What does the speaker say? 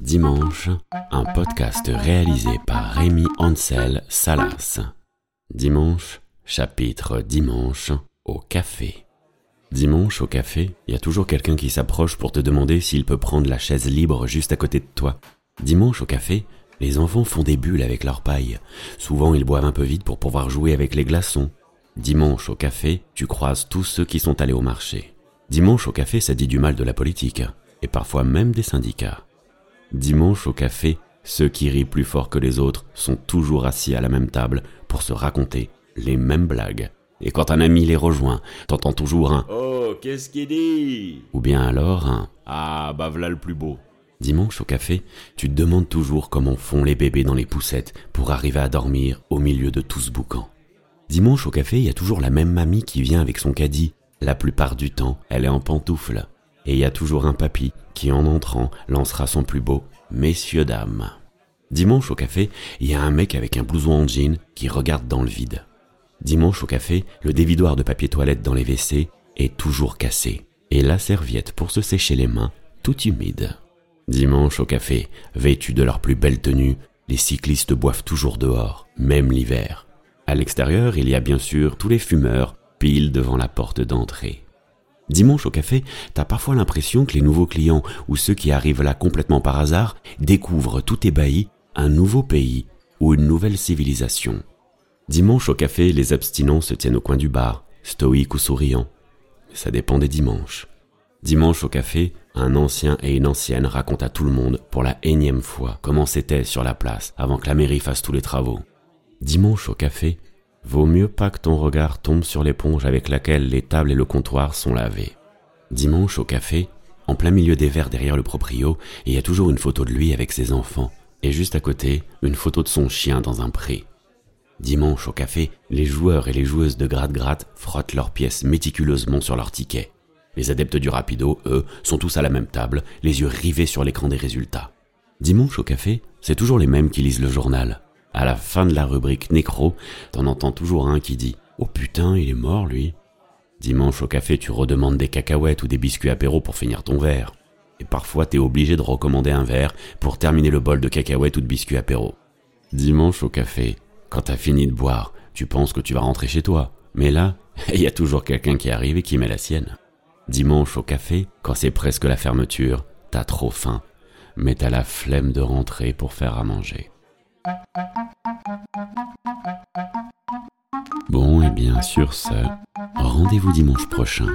Dimanche, un podcast réalisé par Rémi Ansel Salas. Dimanche, chapitre Dimanche au café. Dimanche au café, il y a toujours quelqu'un qui s'approche pour te demander s'il peut prendre la chaise libre juste à côté de toi. Dimanche au café, les enfants font des bulles avec leur paille. Souvent, ils boivent un peu vite pour pouvoir jouer avec les glaçons. Dimanche au café, tu croises tous ceux qui sont allés au marché. Dimanche au café, ça dit du mal de la politique, et parfois même des syndicats. Dimanche au café, ceux qui rient plus fort que les autres sont toujours assis à la même table pour se raconter les mêmes blagues. Et quand un ami les rejoint, t'entends toujours un Oh, qu'est-ce qu'il dit? Ou bien alors un Ah, bah voilà le plus beau. Dimanche au café, tu te demandes toujours comment font les bébés dans les poussettes pour arriver à dormir au milieu de tout ce boucan. Dimanche au café, il y a toujours la même mamie qui vient avec son caddie. La plupart du temps, elle est en pantoufle. Et il y a toujours un papy qui, en entrant, lancera son plus beau Messieurs, dames. Dimanche au café, il y a un mec avec un blouson en jean qui regarde dans le vide. Dimanche au café, le dévidoir de papier toilette dans les WC est toujours cassé. Et la serviette pour se sécher les mains, tout humide. Dimanche au café, vêtus de leur plus belle tenue, les cyclistes boivent toujours dehors, même l'hiver. À l'extérieur, il y a bien sûr tous les fumeurs, pile devant la porte d'entrée. Dimanche au café, t'as parfois l'impression que les nouveaux clients ou ceux qui arrivent là complètement par hasard découvrent tout ébahi un nouveau pays ou une nouvelle civilisation. Dimanche au café, les abstinents se tiennent au coin du bar, stoïques ou souriants. Ça dépend des dimanches. Dimanche au café, un ancien et une ancienne racontent à tout le monde pour la énième fois comment c'était sur la place avant que la mairie fasse tous les travaux. Dimanche au café, vaut mieux pas que ton regard tombe sur l'éponge avec laquelle les tables et le comptoir sont lavés. Dimanche au café, en plein milieu des verres derrière le proprio, il y a toujours une photo de lui avec ses enfants, et juste à côté, une photo de son chien dans un pré. Dimanche au café, les joueurs et les joueuses de gratte-gratte frottent leurs pièces méticuleusement sur leurs tickets. Les adeptes du rapido, eux, sont tous à la même table, les yeux rivés sur l'écran des résultats. Dimanche au café, c'est toujours les mêmes qui lisent le journal. À la fin de la rubrique nécro, t'en entends toujours un qui dit Oh putain, il est mort lui. Dimanche au café, tu redemandes des cacahuètes ou des biscuits apéro pour finir ton verre. Et parfois, t'es obligé de recommander un verre pour terminer le bol de cacahuètes ou de biscuits apéro. Dimanche au café, quand t'as fini de boire, tu penses que tu vas rentrer chez toi. Mais là, il y a toujours quelqu'un qui arrive et qui met la sienne. Dimanche au café, quand c'est presque la fermeture, t'as trop faim, mais t'as la flemme de rentrer pour faire à manger. Bon, et bien sur ce, rendez-vous dimanche prochain